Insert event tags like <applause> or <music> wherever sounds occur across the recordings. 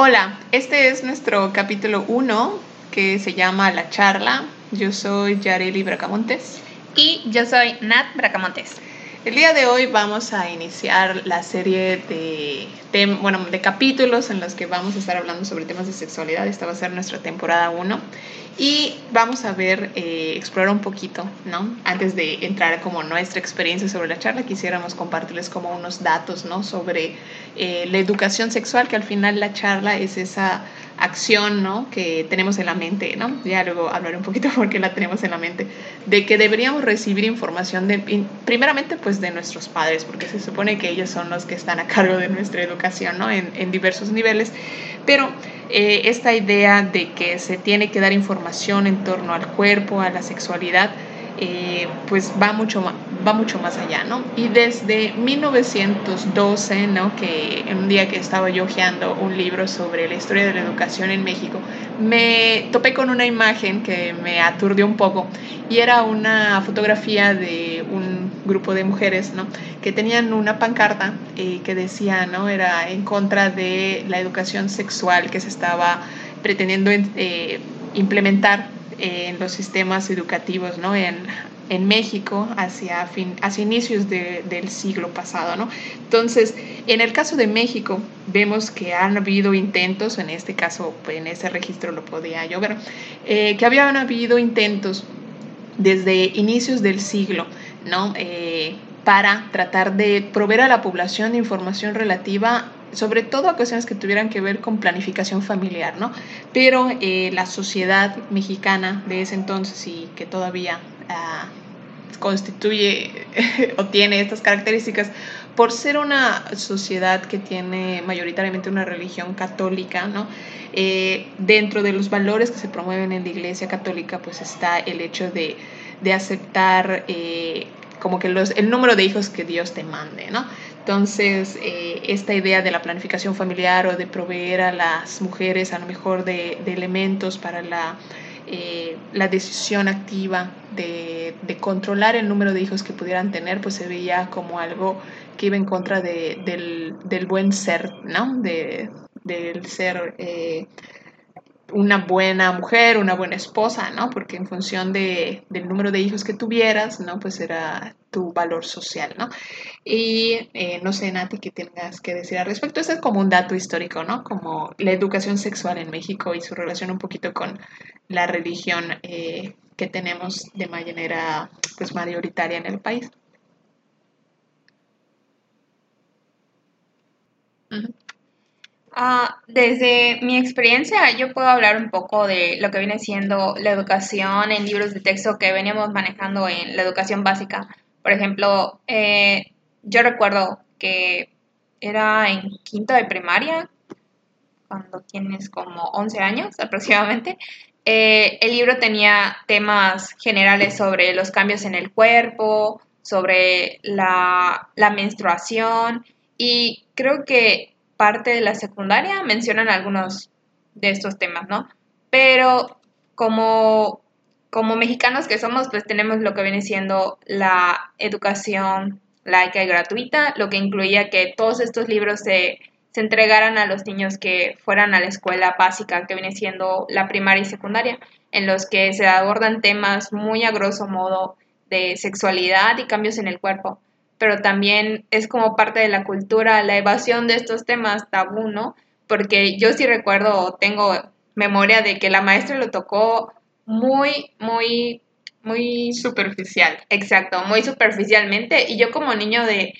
Hola, este es nuestro capítulo 1 que se llama La charla. Yo soy Yareli Bracamontes. Y yo soy Nat Bracamontes. El día de hoy vamos a iniciar la serie de, bueno, de capítulos en los que vamos a estar hablando sobre temas de sexualidad. Esta va a ser nuestra temporada 1. Y vamos a ver, eh, explorar un poquito, ¿no? Antes de entrar como nuestra experiencia sobre la charla, quisiéramos compartirles como unos datos, ¿no? Sobre eh, la educación sexual, que al final la charla es esa acción, ¿no? Que tenemos en la mente, ¿no? Ya luego hablaré un poquito <laughs> por qué la tenemos en la mente, de que deberíamos recibir información de, primeramente, pues de nuestros padres, porque se supone que ellos son los que están a cargo de nuestra educación, ¿no? En, en diversos niveles, pero eh, esta idea de que se tiene que dar información en torno al cuerpo, a la sexualidad, eh, pues va mucho, va mucho más allá, ¿no? Y desde 1912, ¿no? Que un día que estaba yo hojeando un libro sobre la historia de la educación en México, me topé con una imagen que me aturdió un poco y era una fotografía de un grupo de mujeres, ¿no? Que tenían una pancarta eh, que decía, ¿no? Era en contra de la educación sexual que se estaba pretendiendo eh, implementar en los sistemas educativos ¿no? en, en México hacia, fin, hacia inicios del siglo pasado. ¿no? Entonces, en el caso de México, vemos que han habido intentos, en este caso, en ese registro lo podía yo ver, eh, que habían habido intentos desde inicios del siglo, ¿no? Eh, para tratar de proveer a la población de información relativa sobre todo a cuestiones que tuvieran que ver con planificación familiar, ¿no? Pero eh, la sociedad mexicana de ese entonces y que todavía ah, constituye <laughs> o tiene estas características, por ser una sociedad que tiene mayoritariamente una religión católica, ¿no? Eh, dentro de los valores que se promueven en la Iglesia Católica, pues está el hecho de, de aceptar eh, como que los, el número de hijos que Dios te mande, ¿no? Entonces, eh, esta idea de la planificación familiar o de proveer a las mujeres a lo mejor de, elementos para la, eh, la decisión activa de, controlar el número de hijos que pudieran tener, pues se veía como algo que iba en contra de, del, buen ser, ¿no? De, del ser eh, una buena mujer, una buena esposa, ¿no? Porque en función de, del número de hijos que tuvieras, ¿no? Pues era tu valor social, ¿no? Y eh, no sé, Nati, qué tengas que decir al respecto. Ese es como un dato histórico, ¿no? Como la educación sexual en México y su relación un poquito con la religión eh, que tenemos de manera, pues, mayoritaria en el país. Ah, desde mi experiencia, yo puedo hablar un poco de lo que viene siendo la educación en libros de texto que veníamos manejando en la educación básica. Por ejemplo, eh, yo recuerdo que era en quinto de primaria, cuando tienes como 11 años aproximadamente. Eh, el libro tenía temas generales sobre los cambios en el cuerpo, sobre la, la menstruación y creo que parte de la secundaria mencionan algunos de estos temas, ¿no? Pero como, como mexicanos que somos, pues tenemos lo que viene siendo la educación laica y gratuita, lo que incluía que todos estos libros se, se entregaran a los niños que fueran a la escuela básica, que viene siendo la primaria y secundaria, en los que se abordan temas muy a grosso modo de sexualidad y cambios en el cuerpo pero también es como parte de la cultura la evasión de estos temas tabú, ¿no? Porque yo sí recuerdo, tengo memoria de que la maestra lo tocó muy, muy, muy superficial. Exacto, muy superficialmente. Y yo como niño de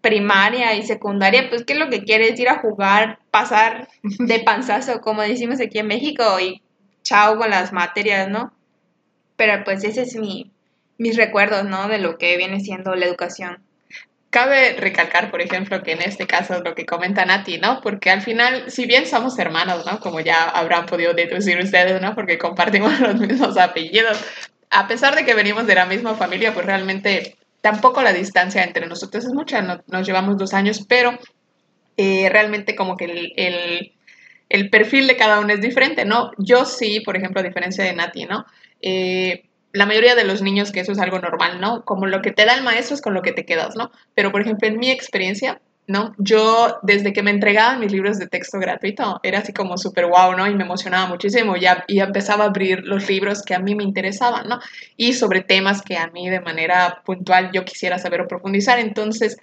primaria y secundaria, pues, ¿qué es lo que quieres? Ir a jugar, pasar <laughs> de panzazo, como decimos aquí en México, y chao con las materias, ¿no? Pero pues ese es mi, mis recuerdos, ¿no? De lo que viene siendo la educación. Cabe recalcar, por ejemplo, que en este caso es lo que comentan a ti, ¿no? Porque al final, si bien somos hermanos, ¿no? Como ya habrán podido deducir ustedes, ¿no? Porque compartimos <laughs> los mismos apellidos. A pesar de que venimos de la misma familia, pues realmente tampoco la distancia entre nosotros es mucha, nos llevamos dos años, pero eh, realmente como que el, el, el, perfil de cada uno es diferente, ¿no? Yo sí, por ejemplo, a diferencia de Nati, ¿no? Eh, la mayoría de los niños que eso es algo normal, ¿no? Como lo que te da el maestro es con lo que te quedas, ¿no? Pero, por ejemplo, en mi experiencia, ¿no? Yo, desde que me entregaban mis libros de texto gratuito, era así como súper guau, ¿no? Y me emocionaba muchísimo, ya, y empezaba a abrir los libros que a mí me interesaban, ¿no? Y sobre temas que a mí de manera puntual yo quisiera saber o profundizar. Entonces,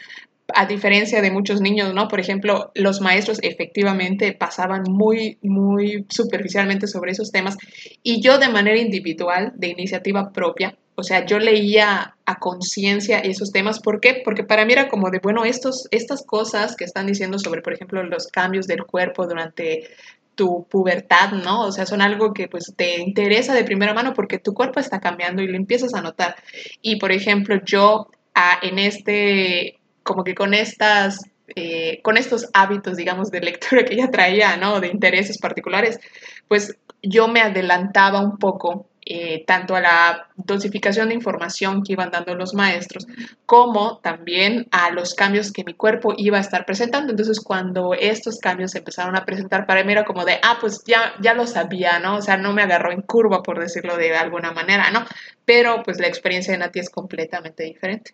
a diferencia de muchos niños, ¿no? Por ejemplo, los maestros efectivamente pasaban muy, muy superficialmente sobre esos temas y yo de manera individual, de iniciativa propia, o sea, yo leía a conciencia esos temas. ¿Por qué? Porque para mí era como de, bueno, estos, estas cosas que están diciendo sobre, por ejemplo, los cambios del cuerpo durante tu pubertad, ¿no? O sea, son algo que pues te interesa de primera mano porque tu cuerpo está cambiando y lo empiezas a notar. Y, por ejemplo, yo ah, en este como que con estas, eh, con estos hábitos, digamos, de lectura que ella traía, ¿no? De intereses particulares, pues yo me adelantaba un poco eh, tanto a la dosificación de información que iban dando los maestros, como también a los cambios que mi cuerpo iba a estar presentando. Entonces, cuando estos cambios se empezaron a presentar para mí, era como de, ah, pues ya, ya lo sabía, ¿no? O sea, no me agarró en curva, por decirlo de alguna manera, ¿no? Pero pues la experiencia de Nati es completamente diferente.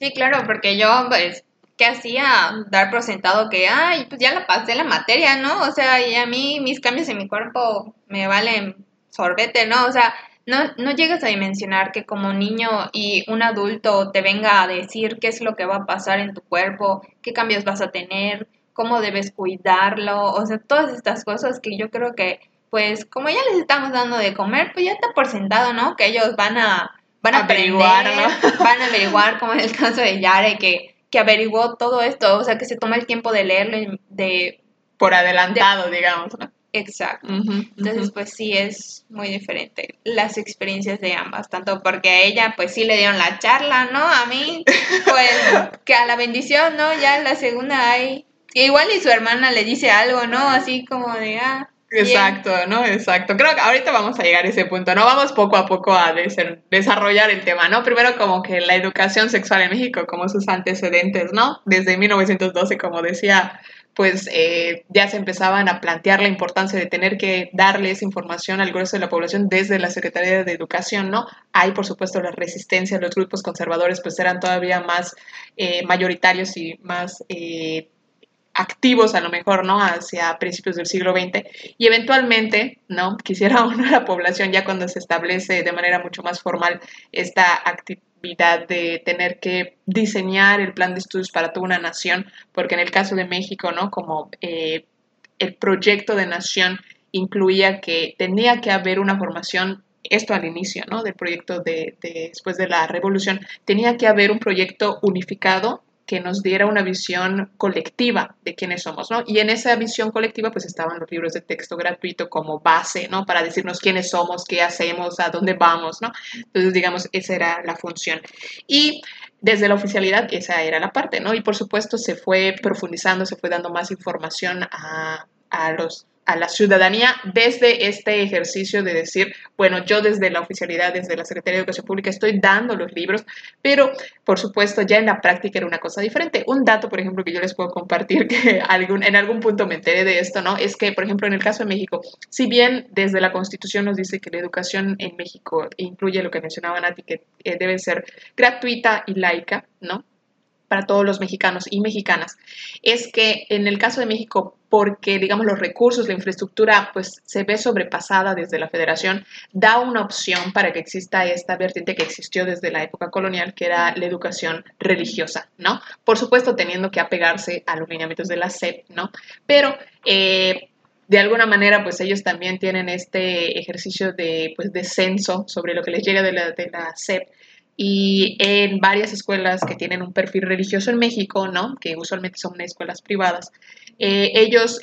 Sí, claro, porque yo, pues, ¿qué hacía? Dar por sentado que, ay, pues ya la pasé la materia, ¿no? O sea, y a mí mis cambios en mi cuerpo me valen sorbete, ¿no? O sea, no, no llegas a dimensionar que como niño y un adulto te venga a decir qué es lo que va a pasar en tu cuerpo, qué cambios vas a tener, cómo debes cuidarlo, o sea, todas estas cosas que yo creo que, pues, como ya les estamos dando de comer, pues ya está por sentado, ¿no? Que ellos van a van a averiguar, <laughs> van a averiguar, como en el caso de Yare, que, que averiguó todo esto, o sea, que se toma el tiempo de leerlo de... Por adelantado, digamos, Exacto. Entonces, pues sí es muy diferente las experiencias de ambas, tanto porque a ella, pues sí le dieron la charla, ¿no? A mí, pues <laughs> que a la bendición, ¿no? Ya en la segunda hay... Igual y su hermana le dice algo, ¿no? Así como de, ah, Exacto, ¿no? Exacto. Creo que ahorita vamos a llegar a ese punto, ¿no? Vamos poco a poco a desarrollar el tema, ¿no? Primero como que la educación sexual en México, como sus antecedentes, ¿no? Desde 1912, como decía, pues eh, ya se empezaban a plantear la importancia de tener que darles información al grueso de la población desde la Secretaría de Educación, ¿no? Hay, por supuesto, la resistencia, los grupos conservadores pues eran todavía más eh, mayoritarios y más... Eh, activos a lo mejor, ¿no? Hacia principios del siglo XX y eventualmente, ¿no? <laughs> Quisiera uno a la población ya cuando se establece de manera mucho más formal esta actividad de tener que diseñar el plan de estudios para toda una nación, porque en el caso de México, ¿no? Como eh, el proyecto de nación incluía que tenía que haber una formación esto al inicio ¿no? del proyecto de, después de la revolución, tenía que haber un proyecto unificado que nos diera una visión colectiva de quiénes somos, ¿no? Y en esa visión colectiva pues estaban los libros de texto gratuito como base, ¿no? Para decirnos quiénes somos, qué hacemos, a dónde vamos, ¿no? Entonces, digamos, esa era la función. Y desde la oficialidad esa era la parte, ¿no? Y por supuesto se fue profundizando, se fue dando más información a, a los a la ciudadanía desde este ejercicio de decir, bueno, yo desde la oficialidad, desde la Secretaría de Educación Pública estoy dando los libros, pero por supuesto ya en la práctica era una cosa diferente. Un dato, por ejemplo, que yo les puedo compartir, que <laughs> algún, en algún punto me enteré de esto, ¿no? Es que, por ejemplo, en el caso de México, si bien desde la Constitución nos dice que la educación en México incluye lo que mencionaba Nati, que eh, debe ser gratuita y laica, ¿no? Para todos los mexicanos y mexicanas, es que en el caso de México, porque digamos los recursos, la infraestructura, pues se ve sobrepasada desde la federación, da una opción para que exista esta vertiente que existió desde la época colonial, que era la educación religiosa, ¿no? Por supuesto, teniendo que apegarse a los lineamientos de la SEP, ¿no? Pero... Eh, de alguna manera, pues ellos también tienen este ejercicio de, pues, de censo sobre lo que les llega de la, de la SEP y en varias escuelas que tienen un perfil religioso en México, ¿no? Que usualmente son escuelas privadas, eh, ellos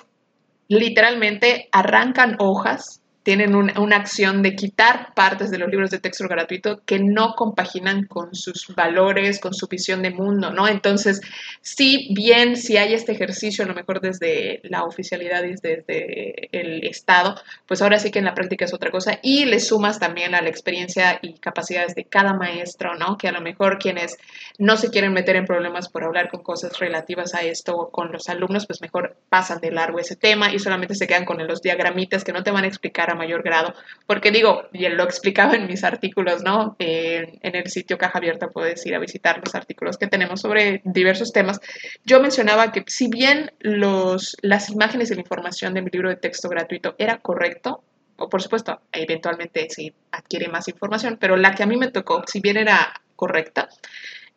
literalmente arrancan hojas tienen una acción de quitar partes de los libros de texto gratuito que no compaginan con sus valores, con su visión de mundo, ¿no? Entonces, si bien si hay este ejercicio, a lo mejor desde la oficialidad y desde el Estado, pues ahora sí que en la práctica es otra cosa y le sumas también a la experiencia y capacidades de cada maestro, ¿no? Que a lo mejor quienes no se quieren meter en problemas por hablar con cosas relativas a esto con los alumnos, pues mejor pasan de largo ese tema y solamente se quedan con los diagramitas que no te van a explicar a mayor grado, porque digo, y lo explicaba en mis artículos, ¿no? en el sitio Caja Abierta puedes ir a visitar los artículos que tenemos sobre diversos temas. Yo mencionaba que si bien los, las imágenes y la información de mi libro de texto gratuito era correcto, o por supuesto, eventualmente se adquiere más información, pero la que a mí me tocó, si bien era correcta,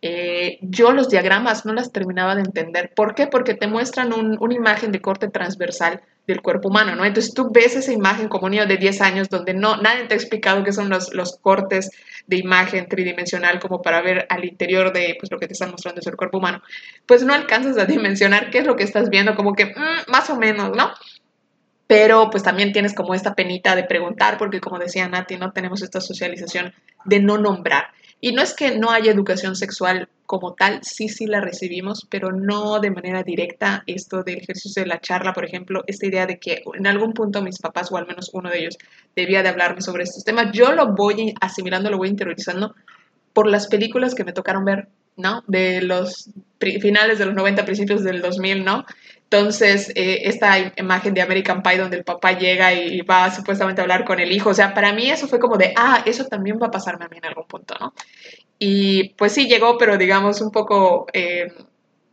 eh, yo los diagramas no las terminaba de entender. ¿Por qué? Porque te muestran una imagen de corte transversal del cuerpo humano, ¿no? Entonces tú ves esa imagen como un niño de 10 años donde no, nadie te ha explicado qué son los, los cortes de imagen tridimensional como para ver al interior de pues, lo que te están mostrando es el cuerpo humano. Pues no alcanzas a dimensionar qué es lo que estás viendo, como que mm, más o menos, ¿no? pero pues también tienes como esta penita de preguntar, porque como decía Nati, no tenemos esta socialización de no nombrar. Y no es que no haya educación sexual como tal, sí, sí la recibimos, pero no de manera directa. Esto del ejercicio de la charla, por ejemplo, esta idea de que en algún punto mis papás, o al menos uno de ellos, debía de hablarme sobre estos temas, yo lo voy asimilando, lo voy interiorizando por las películas que me tocaron ver, ¿no? De los finales de los 90, principios del 2000, ¿no? Entonces, eh, esta imagen de American Pie donde el papá llega y va supuestamente a hablar con el hijo, o sea, para mí eso fue como de, ah, eso también va a pasarme a mí en algún punto, ¿no? Y pues sí, llegó, pero digamos un poco eh,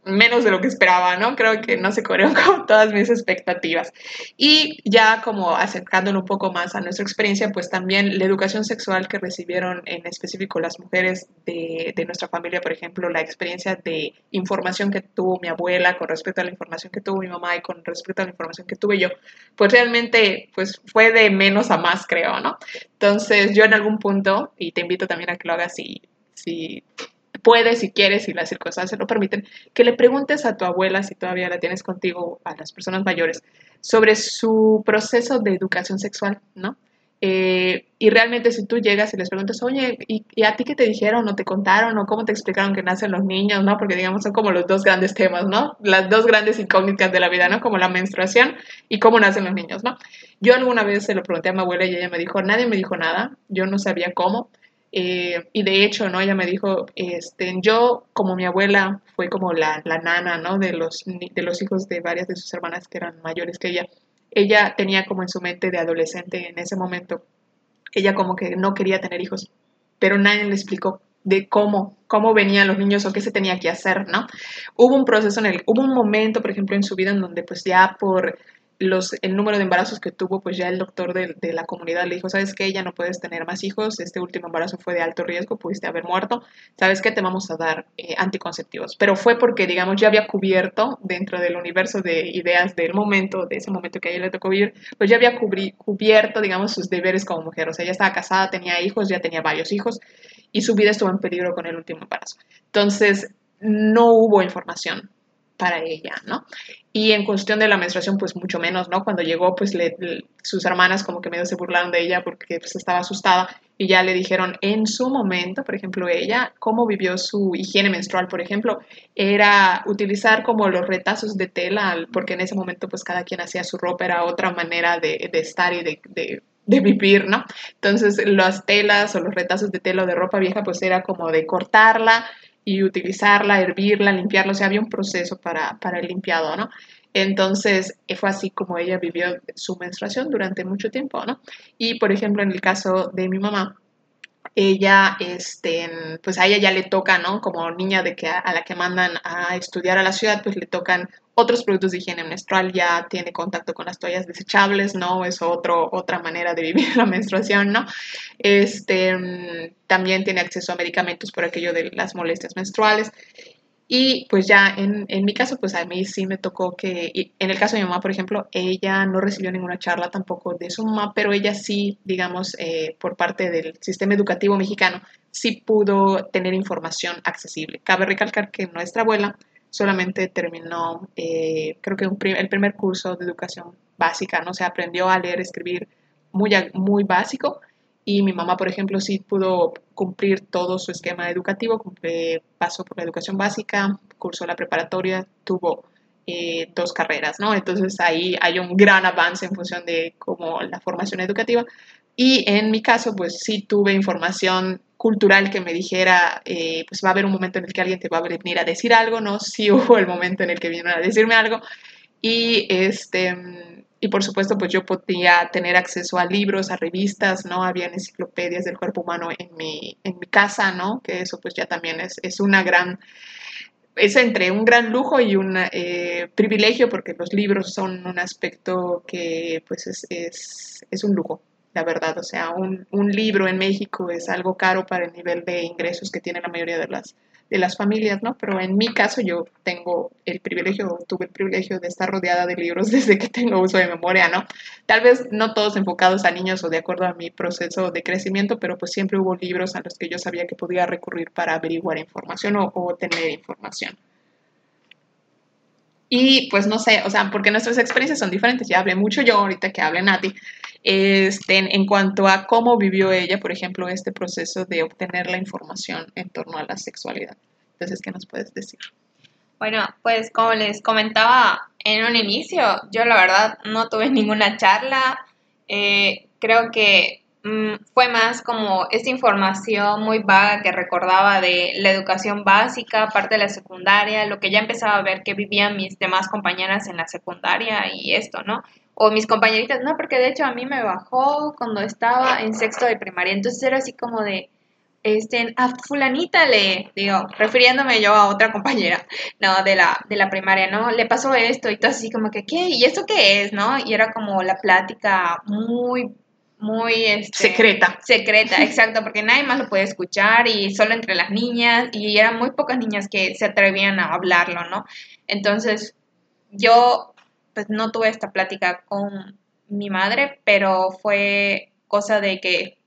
menos de lo que esperaba, ¿no? Creo que no se corrió <laughs> con todas mis expectativas. Y ya como acercándolo un poco más a nuestra experiencia, pues también la educación sexual que recibieron en específico las mujeres de, de, nuestra familia, por ejemplo, la experiencia de información que tuvo mi abuela con respecto a la información que tuvo mi mamá y con respecto a la información que tuve yo, pues realmente pues fue de menos a más, creo, ¿no? Entonces yo en algún punto, y te invito también a que lo hagas si, si puedes, si quieres, si las circunstancias lo permiten, que le preguntes a tu abuela, si todavía la tienes contigo, a las personas mayores, sobre su proceso de educación sexual, ¿no? Eh, y realmente si tú llegas y les preguntas, oye, ¿y, a ti qué te dijeron o te contaron o cómo te explicaron que nacen los niños, ¿no? Porque digamos son como los dos grandes temas, ¿no? Las dos grandes incógnitas de la vida, ¿no? Como la menstruación y cómo nacen los niños, ¿no? Yo alguna vez se lo pregunté a mi abuela y ella me dijo, nadie me dijo nada, yo no sabía cómo. Eh, y de hecho, ¿no? Ella me dijo, este, yo como mi abuela fue como la, la, nana, ¿no? De los, de los hijos de varias de sus hermanas que eran mayores que ella. Ella tenía como en su mente de adolescente en ese momento, ella como que no quería tener hijos, pero nadie le explicó de cómo, cómo venían los niños o qué se tenía que hacer, ¿no? Hubo un proceso en el, hubo un momento, por ejemplo, en su vida en donde pues ya por el número de embarazos que tuvo, pues ya el doctor de, la comunidad le dijo, sabes qué, ya no puedes tener más hijos, este último embarazo fue de alto riesgo, pudiste haber muerto, sabes qué, te vamos a dar eh, anticonceptivos. Pero fue porque, digamos, ya había cubierto dentro del universo de ideas del momento, de ese momento que a ella le tocó vivir, pues ya había cubierto, digamos, sus deberes como mujer. O sea, ya estaba casada, tenía hijos, ya tenía varios hijos y su vida estuvo en peligro con el último embarazo. Entonces, no hubo información para ella, ¿no? Y en cuestión de la menstruación, pues mucho menos, ¿no? Cuando llegó, pues sus hermanas como que medio se burlaron de ella porque pues, estaba asustada y ya le dijeron en su momento, por ejemplo, ella, cómo vivió su higiene menstrual, por ejemplo, era utilizar como los retazos de tela, porque en ese momento pues cada quien hacía su ropa, era otra manera de, de estar y de, de de vivir, ¿no? Entonces, las telas o los retazos de tela o de ropa vieja, pues era como de cortarla y utilizarla, hervirla, limpiarla, o sea, había un proceso para, para el limpiado, ¿no? Entonces, fue así como ella vivió su menstruación durante mucho tiempo, ¿no? Y, por ejemplo, en el caso de mi mamá, ella, este, pues a ella ya le toca, ¿no? Como niña de que a, la que mandan a estudiar a la ciudad, pues le tocan otros productos de higiene menstrual, ya tiene contacto con las toallas desechables, ¿no? Es otro, otra manera de vivir <laughs> la menstruación, ¿no? Este, también tiene acceso a medicamentos por aquello de las molestias menstruales. Y pues ya en, en, mi caso, pues a mí sí me tocó que, en el caso de mi mamá, por ejemplo, ella no recibió ninguna charla tampoco de su mamá, pero ella sí, digamos, eh, por parte del sistema educativo mexicano, sí pudo tener información accesible. Cabe recalcar que nuestra abuela solamente terminó, eh, creo que el primer curso de educación básica, ¿no? Se aprendió a leer, escribir muy, muy básico y mi mamá, por ejemplo, sí pudo cumplir todo su esquema educativo, pasó por la educación básica, cursó la preparatoria, tuvo eh, dos carreras, ¿no? Entonces ahí hay un gran avance en función de cómo la formación educativa. Y en mi caso, pues sí tuve información cultural que me dijera, eh, pues va a haber un momento en el que alguien te va a venir a decir algo, ¿no? Sí <laughs> hubo el momento en el que vinieron a decirme algo. Y este y por supuesto, pues yo podía tener acceso a libros, a revistas, ¿no? Había enciclopedias del cuerpo humano en mi, en mi casa, ¿no? Que eso pues ya también es, es una gran, es entre un gran lujo y un eh, privilegio porque los libros son un aspecto que pues es, es, es un lujo, la verdad. O sea, un, un libro en México es algo caro para el nivel de ingresos que tiene la mayoría de las de las familias, ¿no? Pero en mi caso yo tengo el privilegio, tuve el privilegio de estar rodeada de libros <laughs> desde que tengo uso de memoria, ¿no? Tal vez no todos enfocados a niños o de acuerdo a mi proceso de crecimiento, pero pues siempre hubo libros a los que yo sabía que podía recurrir para averiguar información o, tener información. Y pues no sé, o sea, porque nuestras experiencias son diferentes. Ya hablé mucho yo ahorita que hable Nati. Este, en cuanto a cómo vivió ella, por ejemplo, este proceso de obtener la información en torno a la sexualidad. Entonces, ¿qué nos puedes decir? Bueno, pues como les comentaba en un inicio, yo la verdad no tuve ninguna charla. Eh, creo que mm, fue más como esta información muy vaga que recordaba de la educación básica, parte de la secundaria, lo que ya empezaba a ver que vivían mis demás compañeras en la secundaria y esto, ¿no? O mis compañeritas, no, porque de hecho a mí me bajó cuando estaba en sexto de primaria, entonces era así como de, este, a fulanita le, digo, refiriéndome yo a otra compañera, <laughs> no, de la, de la primaria, ¿no? Le pasó esto y todo así como que, ¿qué? ¿Y esto qué es? ¿No? Y era como la plática muy, muy... Este, secreta. Secreta, <laughs> exacto, porque nadie más lo puede escuchar y solo entre las niñas y eran muy pocas niñas que se atrevían a hablarlo, ¿no? Entonces, yo pues no tuve esta plática con mi madre, pero fue cosa de que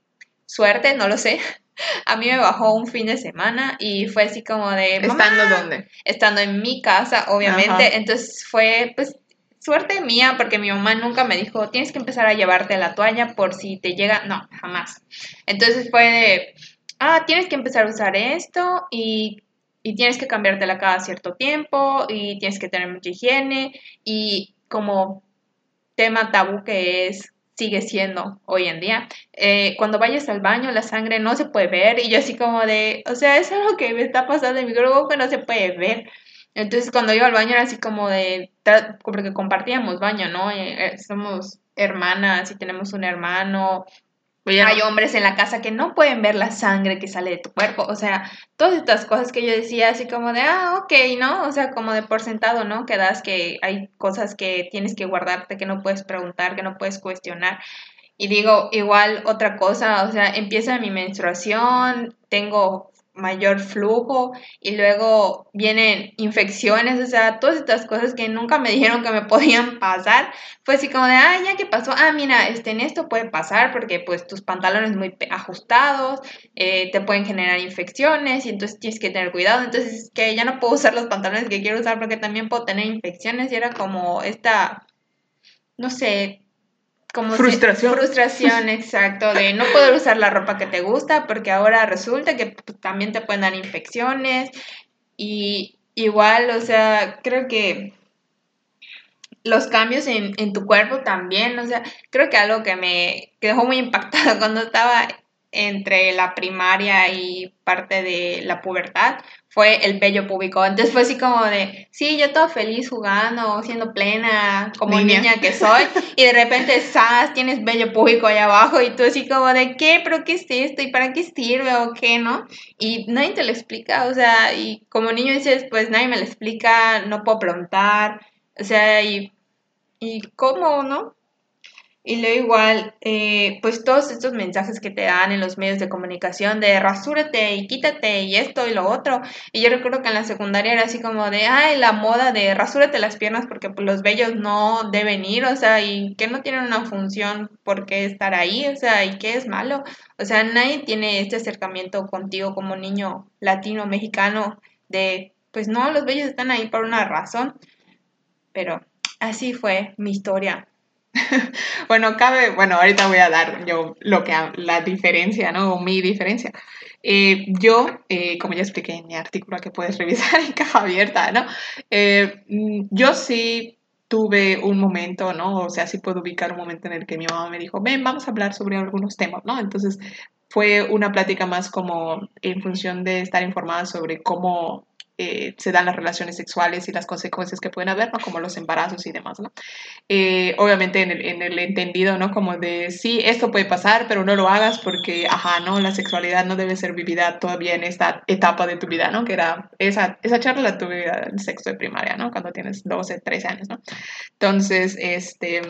suerte, no lo sé. <laughs> A mí me bajó un fin de semana y fue así como de... ¿Estando dónde? Estando en mi casa, obviamente. Entonces fue pues suerte mía porque mi mamá nunca me dijo, tienes que empezar a llevarte la toalla por si te llega... No, jamás. Entonces fue de, ah, tienes que empezar a usar esto y y tienes que cambiártela cada cierto tiempo y tienes que tener mucha higiene y como tema tabú que es sigue siendo hoy en día. Eh, cuando vayas al baño, la sangre no se puede ver y yo así como de, o sea, es algo que me está pasando en mi grupo que no se puede ver. Entonces cuando iba al baño era así como de, porque compartíamos baño, ¿no? Eh, eh, somos hermanas y tenemos un hermano hay hombres en la casa que no pueden ver la sangre que sale de tu cuerpo. O sea, todas estas cosas que yo decía así como de, ah, ok, ¿no? O sea, como de por sentado, ¿no? Que das que hay cosas que tienes que guardarte, que no puedes preguntar, que no puedes cuestionar. Y digo, igual otra cosa, o sea, empieza mi menstruación, tengo mayor flujo y luego vienen infecciones, o sea, todas estas cosas que nunca me dijeron que me <laughs> podían pasar, fue así como de, ah, ya que pasó, ah, mira, este, en esto puede pasar porque pues tus pantalones muy ajustados, eh, te pueden generar infecciones y entonces tienes que tener cuidado, entonces que ya no puedo usar los pantalones que quiero usar porque también puedo tener infecciones y era como esta, no sé, como frustración. frustración, exacto, de no poder usar la ropa que te gusta porque ahora resulta que pues, también te pueden dar infecciones y igual, o sea, creo que los cambios en, en tu cuerpo también, o sea, creo que algo que me dejó muy impactada <laughs> cuando estaba entre la primaria y parte de la pubertad fue el bello público. Entonces fue así como de, sí, yo todo feliz jugando, siendo plena, como niña, que soy, y de repente, ¡zas! Tienes bello público allá abajo, y tú así como de, ¿qué? ¿Pero qué es esto? ¿Y para qué sirve? ¿O qué? ¿No? Y nadie te lo explica, o sea, y como niño dices, pues nadie me lo explica, no puedo preguntar, o sea, y, y ¿cómo, no? Y luego igual, eh, pues todos estos mensajes que te dan en los medios de comunicación de rasúrate y quítate y esto y lo otro. Y yo recuerdo que en la secundaria era así como de, ay, la moda de rasúrate las piernas porque pues, los vellos no deben ir, o sea, y que no tienen una función por qué estar ahí, o sea, y qué es malo. O sea, nadie tiene este acercamiento contigo como niño latino, mexicano, de, pues no, los vellos están ahí por una razón. Pero así fue mi historia <laughs> bueno, cabe, bueno, ahorita voy a dar yo lo que, la diferencia, ¿no? Mi diferencia. Eh, yo, eh, como ya expliqué en mi artículo que puedes revisar en caja abierta, ¿no? Eh, mm, yo sí tuve un momento, ¿no? O sea, sí puedo ubicar un momento en el que mi mamá me dijo, ven, vamos a hablar sobre algunos temas, ¿no? Entonces fue una plática más como en función de estar informada sobre cómo eh, se dan las relaciones sexuales y las consecuencias que pueden haber, ¿no? Como los embarazos y demás, ¿no? Eh, obviamente en el, en el, entendido, ¿no? Como de, sí, esto puede pasar, pero no lo hagas porque, ajá, ¿no? La sexualidad no debe ser vivida todavía en esta etapa de tu vida, ¿no? Que era, esa, esa charla la tuve en sexto de primaria, ¿no? Cuando tienes 12, 13 años, ¿no? Entonces, este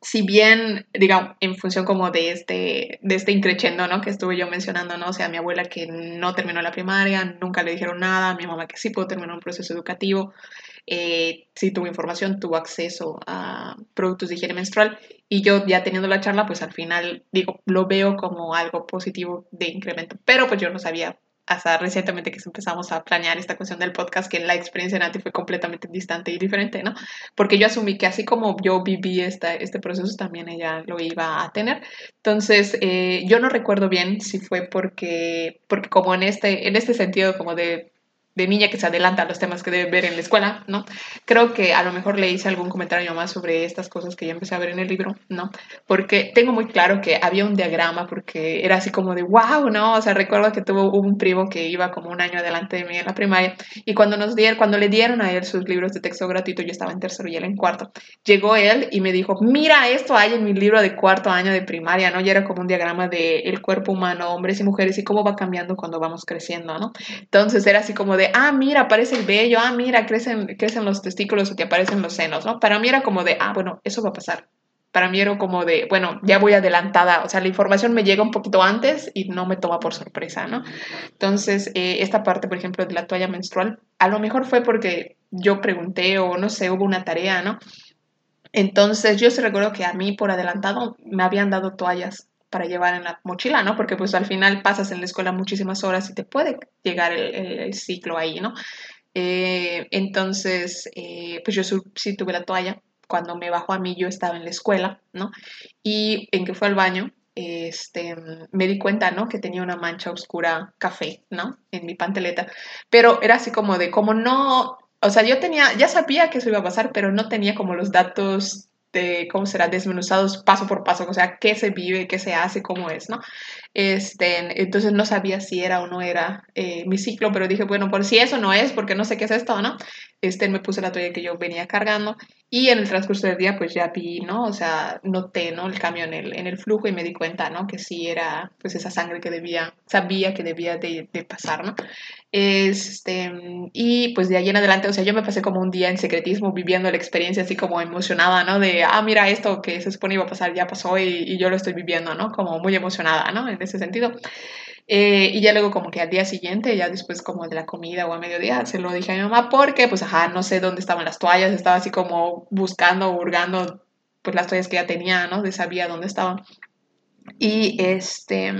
si bien, digamos, en función como de este, de este increchendo, ¿no? Que estuve yo mencionando, ¿no? O sea, mi abuela que no terminó la primaria, nunca le dijeron nada, mi mamá que sí pudo terminar un proceso educativo, eh, sí tuvo información, tuvo acceso a productos de higiene menstrual y yo ya teniendo la charla, pues al final, digo, lo veo como algo positivo de incremento, pero pues yo no sabía hasta recientemente que empezamos a planear esta cuestión del podcast, que la experiencia de Nati fue completamente distante y diferente, ¿no? Porque yo asumí que así como yo viví esta, este proceso, también ella lo iba a tener. Entonces, eh, yo no recuerdo bien si fue porque, porque como en este, en este sentido como de de niña que se adelanta a los temas que debe ver en la escuela, ¿no? Creo que a lo mejor le hice algún comentario más sobre estas cosas que ya empecé a ver en el libro, ¿no? Porque tengo muy claro que había un diagrama porque era así como de, wow, ¿no? O sea, recuerdo que tuvo un primo que iba como un año adelante de mí en la primaria y cuando nos dieron, cuando le dieron a él sus libros de texto gratuito, yo estaba en tercero y él en cuarto, llegó él y me dijo, mira, esto hay en mi libro de cuarto año de primaria, ¿no? Y era como un diagrama de el cuerpo humano, hombres y mujeres y cómo va cambiando cuando vamos creciendo, ¿no? Entonces era así como de, ah, mira, aparece el vello, ah, mira, crecen, crecen los testículos o te aparecen los senos, ¿no? Para mí era como de, ah, bueno, eso va a pasar. Para mí era como de, bueno, ya voy adelantada, o sea, la información me llega un poquito antes y no me toma por sorpresa, ¿no? Entonces, eh, esta parte, por ejemplo, de la toalla menstrual, a lo mejor fue porque yo pregunté o no sé, hubo una tarea, ¿no? Entonces, yo sí recuerdo que a mí por adelantado me habían dado toallas para llevar en la mochila, ¿no? Porque pues al final pasas en la escuela muchísimas horas y te puede llegar el, ciclo ahí, ¿no? Eh, entonces, eh, pues yo sí tuve la toalla. Cuando me bajó a mí, yo estaba en la escuela, ¿no? Y en que fue al baño, este, me di cuenta, ¿no? Que tenía una mancha oscura café, ¿no? En mi panteleta. Pero era así como de, como no, o sea, yo tenía, ya sabía que eso iba a pasar, pero no tenía como los datos de, ¿cómo será? Desmenuzados paso por paso, o sea, qué se vive, qué se hace, cómo es, ¿no? Este, entonces no sabía si era o no era eh, mi ciclo, pero dije, bueno, por si eso no es, porque no sé qué es esto, ¿no? Este, me puse la toalla que yo venía cargando y en el transcurso del día pues ya vi, ¿no? O sea, noté, ¿no? El cambio en el, en el flujo y me di cuenta, ¿no? Que sí era pues esa sangre que debía, sabía que debía de, de pasar, ¿no? Este, y pues de ahí en adelante, o sea, yo me pasé como un día en secretismo viviendo la experiencia así como emocionada, ¿no? De, ah, mira, esto que se supone iba a pasar ya pasó y, y yo lo estoy viviendo, ¿no? Como muy emocionada, ¿no? En ese sentido. Eh, y ya luego como que al día siguiente, ya después como de la comida o a mediodía, se lo dije a mi mamá porque pues ajá, no sé dónde estaban las toallas, estaba así como buscando, hurgando pues las toallas que ya tenía, ¿no? De sabía dónde estaban. Y este,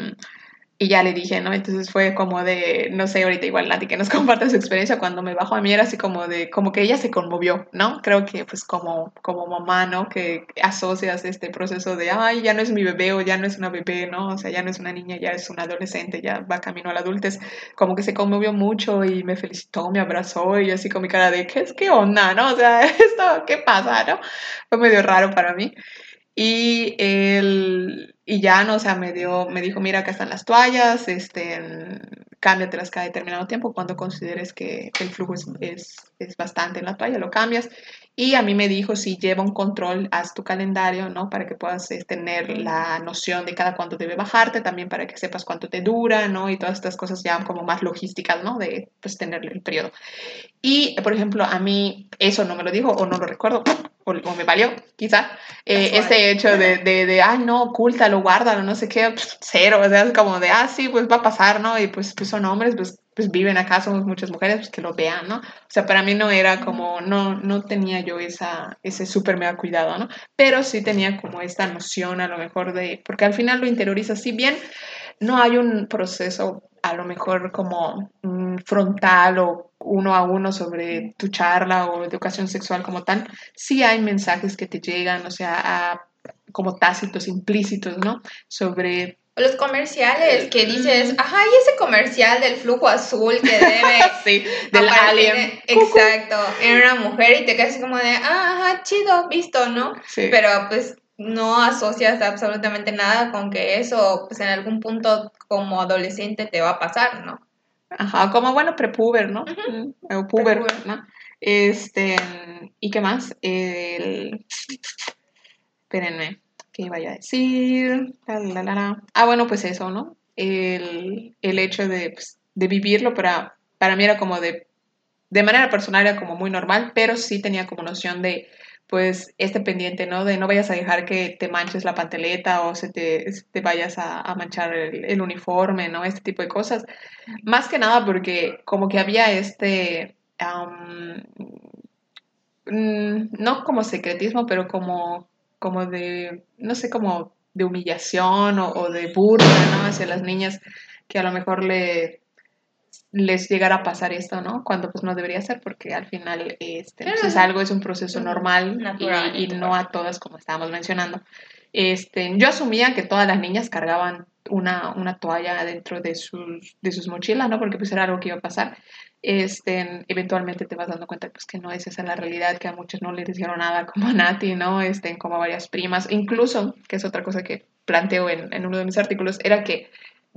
y ya le dije, ¿no? Entonces fue como de, no sé, ahorita igual Nati que nos <laughs> comparte su experiencia cuando me bajó a mí era así como de, como que ella se conmovió, ¿no? Creo que pues como, como mamá, ¿no? Que asocias este proceso de, ay, ya no es mi bebé o ya no es una bebé, ¿no? O sea, ya no es una niña, ya es una adolescente, ya va camino a la adultez, como que se conmovió mucho y me felicitó, me abrazó y así con mi cara de, ¿qué es qué onda, no? O sea, <laughs> esto, ¿qué pasa, no? Fue medio raro para mí. Y él, y ya, no, o sea, me dio, me dijo, mira, acá están las toallas, este, cámbiatelas cada determinado tiempo, cuando consideres que el flujo es, es, bastante en la toalla, lo cambias. Y a mí me dijo, si lleva un control, haz tu calendario, ¿no? Para que puedas eh, tener la noción de cada cuánto debe bajarte, también para que sepas cuánto te dura, ¿no? Y todas estas cosas ya como más logísticas, ¿no? De, pues, tener el periodo. Y, por ejemplo, a mí eso no me lo dijo o no lo recuerdo, o, me valió, quizá, eh, ese hecho de, de, de, ay, no, ocúltalo, guárdalo, no sé qué, cero, o sea, es como de, ah, sí, pues va a pasar, ¿no? Y pues, pues son hombres, pues, pues viven acá, somos muchas mujeres, pues que lo vean, ¿no? O sea, para mí no era como, no, no tenía yo esa, ese súper mega cuidado, ¿no? Pero sí tenía como esta noción a lo mejor de, porque al final lo interioriza, si bien no hay un proceso a lo mejor como frontal o uno a uno sobre tu charla o educación sexual como tal, sí hay mensajes que te llegan, o sea, como tácitos, implícitos, ¿no? Sobre los comerciales que dices, ajá, y ese comercial del flujo azul que debe. <laughs> sí, del alien. exacto, en una mujer y te quedas como de, ah, ajá, chido, visto, ¿no? Sí. Pero pues no asocias absolutamente nada con que eso, pues en algún punto como adolescente te va a pasar, ¿no? Ajá, como bueno, prepuber, ¿no? O puber, ¿no? Este, ¿y qué más? El... Espérenme, ¿qué iba a decir? Ah, bueno, pues eso, ¿no? El, hecho de, pues, de vivirlo para, para mí era como de, de manera personal era como muy normal, pero sí tenía como noción de, pues, este pendiente, ¿no? De no vayas a dejar que te manches la panteleta o se te, te vayas a, manchar el, uniforme, ¿no? Este tipo de cosas. Más que nada porque como que había este, mm, no como secretismo, pero como, como de, no sé, como de humillación o, de burla, ¿no? Hacia las niñas que a lo mejor le, les llegara a pasar esto, ¿no? Cuando pues no debería ser porque al final este, pues, es algo, es un proceso normal y, y, no a todas como estábamos mencionando. Este, yo asumía que todas las niñas cargaban una, una toalla dentro de sus, de sus mochilas, ¿no? Porque pues era algo que iba a pasar este, eventualmente te vas dando cuenta pues, que no es esa la realidad, que a muchos no les hicieron nada como a Nati, ¿no? Este, como a varias primas. Incluso, que es otra cosa que planteo en, en, uno de mis artículos, era que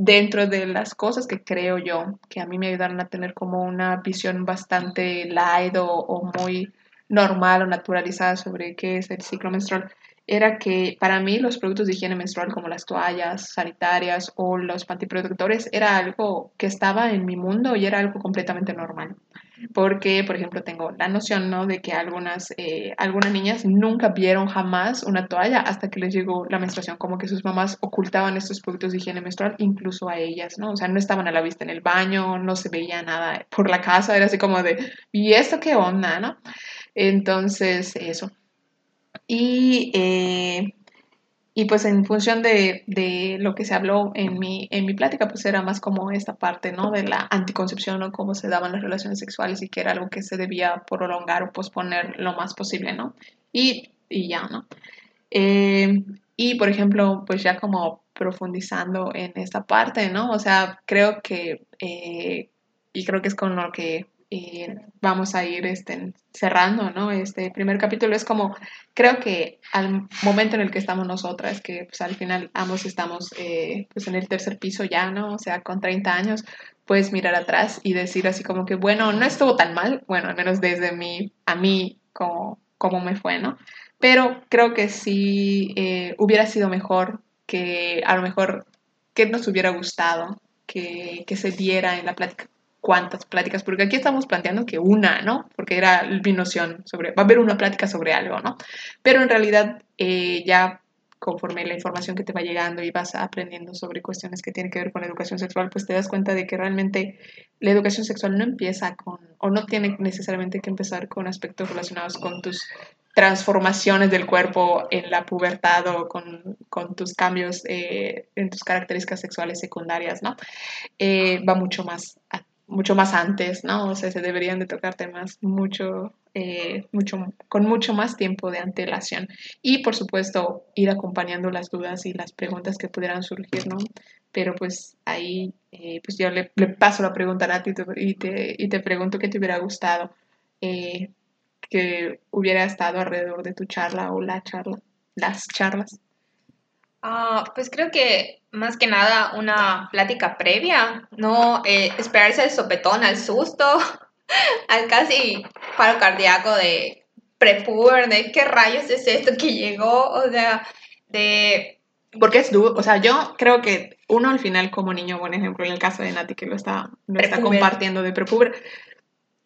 dentro de las cosas que creo yo, que a mí me ayudaron a tener como una visión bastante light o, muy normal o naturalizada sobre qué es el ciclo menstrual, era que para mí los productos de higiene menstrual como las toallas sanitarias o los pantiprotectores era algo que estaba en mi mundo y era algo completamente normal. Porque, por ejemplo, tengo la noción ¿no? de que algunas, eh, algunas niñas nunca vieron jamás una toalla hasta que les llegó la menstruación, como que sus mamás ocultaban estos productos de higiene menstrual incluso a ellas, ¿no? O sea, no estaban a la vista en el baño, no se veía nada por la casa, era así como de, ¿y esto qué onda, no? Entonces, eso. Y, eh, y pues en función de, de, lo que se habló en mi, en mi plática, pues era más como esta parte, ¿no? De la anticoncepción o cómo se daban las relaciones sexuales y que era algo que se debía prolongar o posponer lo más posible, ¿no? Y, y ya, ¿no? Eh, y por ejemplo, pues ya como profundizando en esta parte, ¿no? O sea, creo que, eh, y creo que es con lo que y vamos a ir este, cerrando, ¿no? Este primer capítulo es como, creo que al momento en el que estamos nosotras, que pues al final ambos estamos eh, pues en el tercer piso ya, ¿no? O sea, con 30 años, puedes mirar atrás y decir así como que, bueno, no estuvo tan mal, bueno, al menos desde mí, a mí, como, como me fue, ¿no? Pero creo que sí eh, hubiera sido mejor que a lo mejor que nos hubiera gustado que, que se diera en la plática cuántas pláticas, porque aquí estamos planteando que una, ¿no? Porque era mi noción sobre, va a haber una plática sobre algo, ¿no? Pero en realidad eh, ya conforme la información que te va llegando y vas aprendiendo sobre cuestiones que tienen que ver con la educación sexual, pues te das cuenta de que realmente la educación sexual no empieza con, o no tiene necesariamente que empezar con aspectos relacionados con tus transformaciones del cuerpo en la pubertad o con, con tus cambios eh, en tus características sexuales secundarias, ¿no? Eh, va mucho más mucho más antes, ¿no? O sea, se deberían de tocar temas mucho, eh, mucho, con mucho más tiempo de antelación. Y, por supuesto, ir acompañando las dudas y las preguntas que pudieran surgir, ¿no? Pero pues ahí, eh, pues yo le, paso la pregunta a Nati y te, y te pregunto qué te hubiera gustado eh, que hubiera estado alrededor de tu charla o la charla, las charlas. Ah, pues creo que más que nada una plática previa, no eh, esperarse al sopetón, al susto, <laughs> al casi paro cardíaco de prepuber, de qué rayos es esto que llegó, o sea, de... Porque es duro, o sea, yo creo que uno al final como niño, buen ejemplo en el caso de Nati que lo está, lo está compartiendo de prepuber,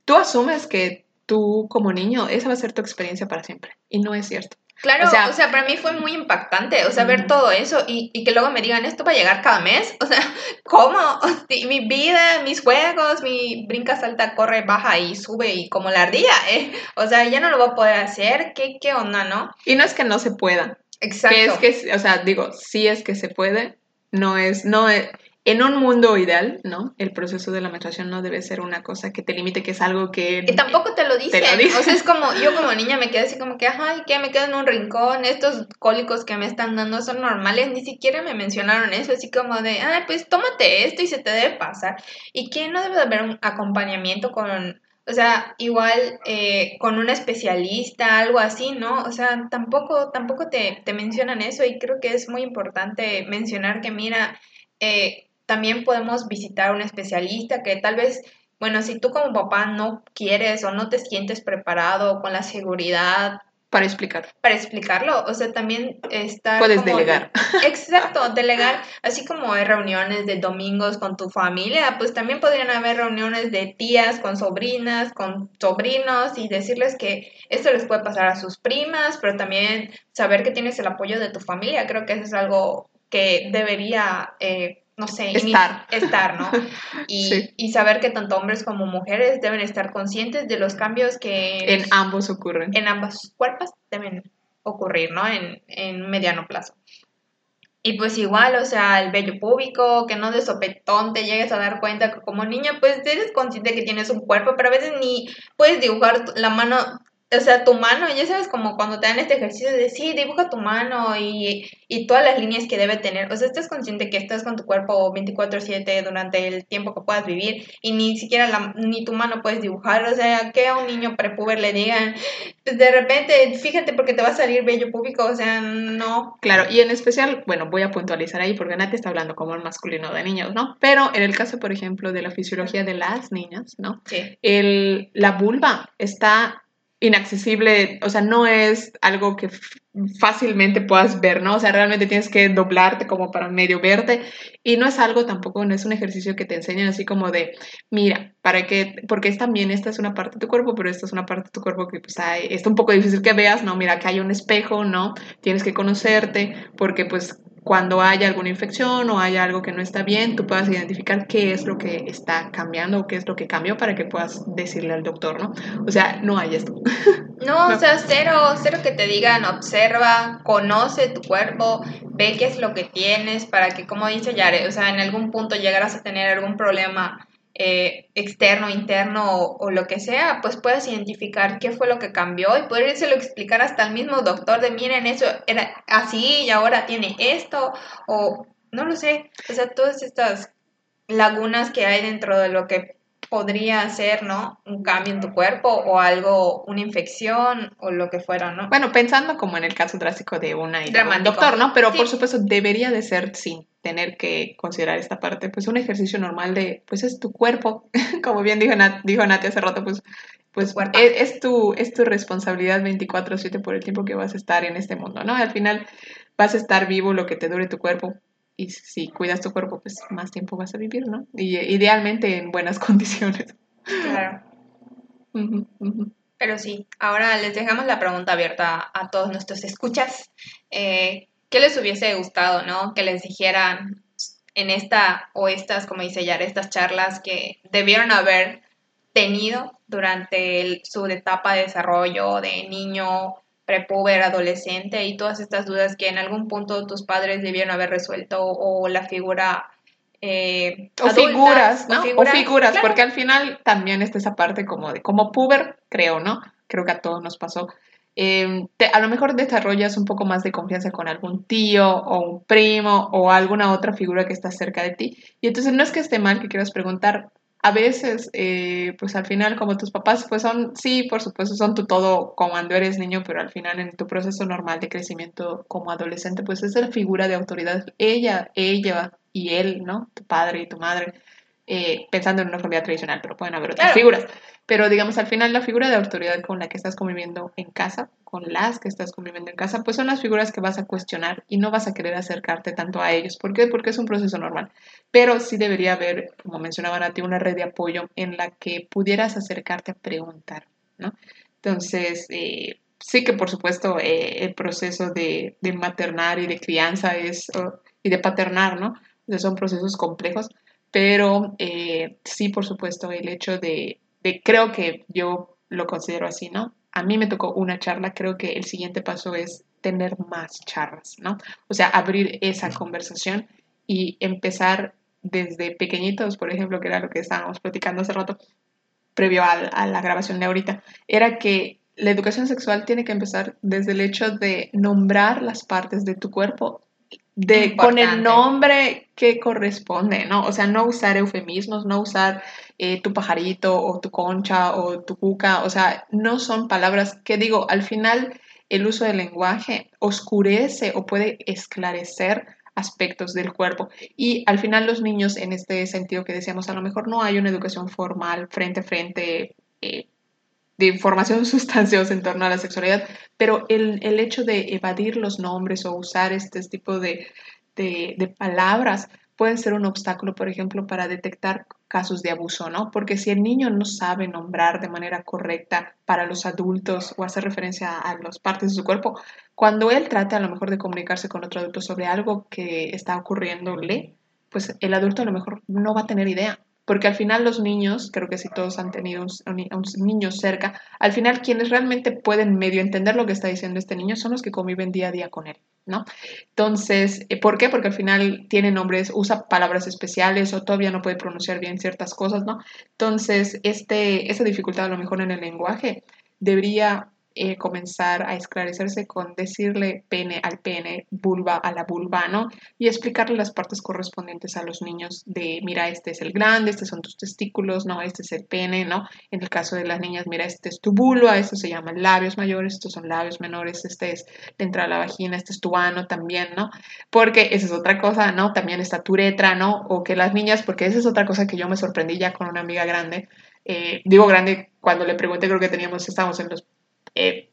tú asumes que tú como niño, esa va a ser tu experiencia para siempre, y no es cierto. Claro, o sea, para mí fue muy impactante, o sea, ver todo eso y, y, que luego me digan, esto va a llegar cada mes, <laughs> o sea, ¿cómo? <laughs> mi vida, mis juegos, mi brinca, salta, corre, baja y sube y como la ardilla, <laughs> ¿eh? O sea, ya no lo voy a poder hacer, ¿qué, qué onda, no? Y no es que no se pueda. Exacto. Que es que, o sea, digo, sí es que se puede, no es, no es, en un mundo ideal, ¿no? El proceso de la menstruación no debe ser una cosa que te limite, que es algo que... Y tampoco te lo dicen. O sea, es como, yo como niña me quedé así como que, ay, que me quedo en un rincón, estos cólicos que me están dando son normales, ni siquiera me mencionaron eso, así como de, ay, pues tómate esto y se te debe pasar. Y que no debe haber un acompañamiento con, o sea, igual eh, con un especialista, algo así, ¿no? O sea, tampoco, tampoco te, te mencionan eso y creo que es muy importante mencionar que, mira, eh, también podemos visitar a un especialista que tal vez, bueno, si tú como papá no quieres o no te sientes preparado con la seguridad para explicar. Para explicarlo, o sea, también estar... Puedes delegar. exacto, delegar, así como hay reuniones de domingos con tu familia, pues también podrían haber reuniones de tías con sobrinas, con sobrinos y decirles que esto les puede pasar a sus primas, pero también saber que tienes el apoyo de tu familia, creo que eso es algo que debería... Eh, no sé, estar, estar ¿no? <laughs> Y, y, saber que tanto hombres como mujeres deben estar conscientes de los cambios que... En ambos ocurren. En ambos cuerpos deben ocurrir, ¿no? En, en mediano plazo. Y pues igual, o sea, el vello público, que no de sopetón te llegues a dar cuenta que como niña, pues eres consciente que tienes un cuerpo, pero a veces ni puedes dibujar la mano o sea, tu mano, ya sabes, como cuando te dan este ejercicio de sí, dibuja tu mano y, y todas las líneas que debe tener. O sea, estás consciente que estás con tu cuerpo 24/7 durante el tiempo que puedas vivir y ni siquiera la, ni tu mano puedes dibujar. O sea, que a un niño prepuber le digan, pues de repente, fíjate porque te va a salir bello público, o sea, no. Claro, y en especial, bueno, voy a puntualizar ahí porque Nati está hablando como el masculino de niños, ¿no? Pero en el caso, por ejemplo, de la fisiología de las niñas, ¿no? Sí. El, la vulva está inaccesible, o sea, no es algo que fácilmente puedas ver, ¿no? O sea, realmente tienes que doblarte como para medio verte y no es algo tampoco, no es un ejercicio que te enseñan así como de, mira, para que, porque es también, esta es una parte de tu cuerpo, pero esta es una parte de tu cuerpo que pues hay, está un poco difícil que veas, ¿no? Mira, que hay un espejo, ¿no? Tienes que conocerte porque pues cuando haya alguna infección o haya algo que no está bien, tú puedas identificar qué es lo que está cambiando o qué es lo que cambió para que puedas decirle al doctor, ¿no? O sea, no hay esto. <laughs> No, o sea, cero, cero que te digan, observa, conoce tu cuerpo, ve qué es lo que tienes para que, como dice Yare, o sea, en algún punto llegarás a tener algún problema eh, externo, interno o, lo que sea, pues puedes identificar qué fue lo que cambió y poder lo explicar hasta el mismo doctor de miren, eso era así y ahora tiene esto o no lo sé, o sea, todas estas lagunas que hay dentro de lo que podría ser, ¿no? Un cambio en tu cuerpo o algo, una infección o lo que fuera, ¿no? Bueno, pensando como en el caso drástico de una de un doctor, ¿no? Pero por supuesto debería de ser sin tener que considerar esta parte, pues un ejercicio normal de, pues es tu cuerpo, <laughs> como bien dijo, Nat, dijo Nati hace rato, pues, pues es, es, tu, es tu responsabilidad 24/7 por el tiempo que vas a estar en este mundo, ¿no? Al final vas a estar vivo lo que te dure tu cuerpo, y si cuidas tu cuerpo, pues más tiempo vas a vivir, ¿no? Y idealmente en buenas <laughs> condiciones. Claro. Pero sí, ahora les dejamos la pregunta abierta a todos nuestros escuchas. Eh, ¿Qué les hubiese gustado, no? Que les dijeran en esta o estas, como dice Yara, estas charlas que debieron haber tenido durante su etapa de desarrollo de niño, prepuber, adolescente y todas estas dudas que en algún punto tus padres debieron haber resuelto o la figura eh, o, figuras, ¿no? o figuras, porque al final también está esa parte como de como puber, creo, ¿no? Creo que a todos nos pasó. Em, a lo mejor desarrollas un poco más de confianza con algún tío o un primo o alguna otra figura que está cerca de ti. Y entonces no es que esté mal que quieras preguntar, a veces, eh, pues al final, como tus papás, pues son, sí, por supuesto, son tu todo cuando eres niño, pero al final en tu proceso normal de crecimiento como adolescente, pues es la figura de autoridad, ella, ella y él, ¿no? Tu padre y tu madre, eh, pensando en una familia tradicional, pero pueden haber otras figuras. Pero digamos, al final la figura de autoridad con la que estás conviviendo en casa, con las que estás conviviendo en casa, pues son las figuras que vas a cuestionar y no vas a querer acercarte tanto a ellos. ¿Por qué? Porque es un proceso normal. Pero sí debería haber, como mencionaban a ti, una red de apoyo en la que pudieras acercarte a preguntar, ¿no? Entonces, eh, sí que por supuesto eh, el proceso de, de, maternar y de crianza es, y de paternar, ¿no? son procesos complejos, pero eh, sí, por supuesto, el hecho de, creo que yo lo considero así, ¿no? A mí me tocó una charla, creo que el siguiente paso es tener más charlas, ¿no? O sea, abrir esa conversación y empezar desde pequeñitos, por ejemplo, que era lo que estábamos platicando hace rato, previo a, a la grabación de ahorita, era que la educación sexual tiene que empezar desde el hecho de nombrar las partes de tu cuerpo de, con el nombre que corresponde, ¿no? O sea, no usar eufemismos, no usar eh, tu pajarito o tu concha o tu cuca, o sea, no son palabras que digo, al final el uso del lenguaje oscurece o puede esclarecer aspectos del cuerpo. Y al final los niños, en este sentido que decíamos, a lo mejor no hay una educación formal frente a frente. Eh, de información <laughs> sustanciosa en torno a la sexualidad, pero el, el hecho de evadir los nombres o usar este tipo de, de, palabras puede ser un obstáculo, por ejemplo, para detectar casos de abuso, ¿no? Porque si el niño no sabe nombrar de manera correcta para los adultos o hacer referencia a las partes de su cuerpo, cuando él trate a lo mejor de comunicarse con otro adulto sobre algo que está ocurriéndole, pues el adulto a lo mejor no va a tener idea porque al final los niños, creo que si todos han tenido un, un, niño cerca, al final quienes realmente pueden medio entender lo que está diciendo este niño son los que conviven día a día con él, ¿no? Entonces, eh, ¿por qué? Porque al final tiene nombres, usa palabras especiales o todavía no puede pronunciar bien ciertas cosas, ¿no? Entonces, este, esa dificultad a lo mejor en el lenguaje debería eh, comenzar a esclarecerse con decirle pene al pene, vulva a la vulva, ¿no? Y explicarle las partes correspondientes a los niños de, mira, este es el grande, estos son tus testículos, ¿no? Este es el pene, ¿no? En el caso de las niñas, mira, este es tu vulva, esto se llama labios mayores, estos son labios menores, este es de entrada a la vagina, este es tu ano también, ¿no? Porque esa es otra cosa, ¿no? También está tu uretra, ¿no? O que las niñas, porque esa es otra cosa que yo me sorprendí ya con una amiga grande, eh, digo grande, cuando le pregunté, creo que teníamos, estábamos en los eh,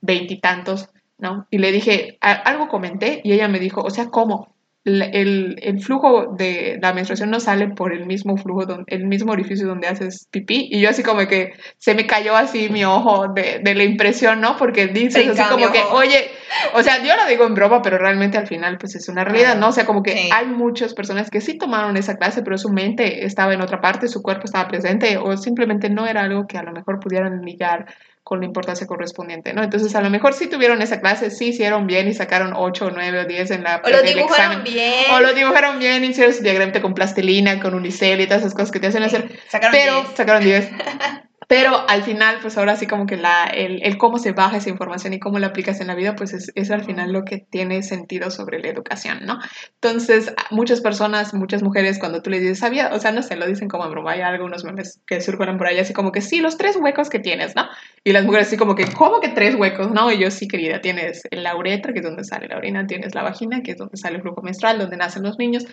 veintitantos, ¿no? Y le dije, algo comenté y ella me dijo, o sea, ¿cómo? El, el, flujo de la menstruación no sale por el mismo flujo, el mismo orificio donde haces pipí. Y yo así como que se me cayó así mi ojo de, de la impresión, ¿no? Porque dices así como que, oye, o sea, yo lo digo en broma, pero realmente al final pues es una realidad, ¿no? O sea, como que hay muchas personas que sí tomaron esa clase, pero su mente estaba en otra parte, su cuerpo estaba presente o simplemente no era algo que a lo mejor pudieran ligar con la importancia correspondiente, ¿no? Entonces, a lo mejor sí tuvieron esa clase, sí hicieron bien y sacaron 8, 9 o 10 en la O lo dibujaron bien. O lo dibujaron bien, hicieron su diagrama con plastilina, con unicel y todas esas cosas que te hacen hacer. Sacaron pero 10. sacaron 10. <laughs> Pero al final, pues ahora sí como que la, el, el, cómo se baja esa información y cómo la aplicas en la vida, pues es, es, al final lo que tiene sentido sobre la educación, ¿no? Entonces, muchas personas, muchas mujeres, cuando tú les dices, sabía, o sea, no sé, lo dicen como en broma, hay algunos memes que circulan por ahí, así como que sí, los tres huecos que tienes, ¿no? Y las mujeres así como que, ¿cómo que tres huecos, no? Y yo sí, querida, tienes la uretra, que es donde sale la orina, tienes la vagina, que es donde sale el flujo menstrual, donde nacen los niños,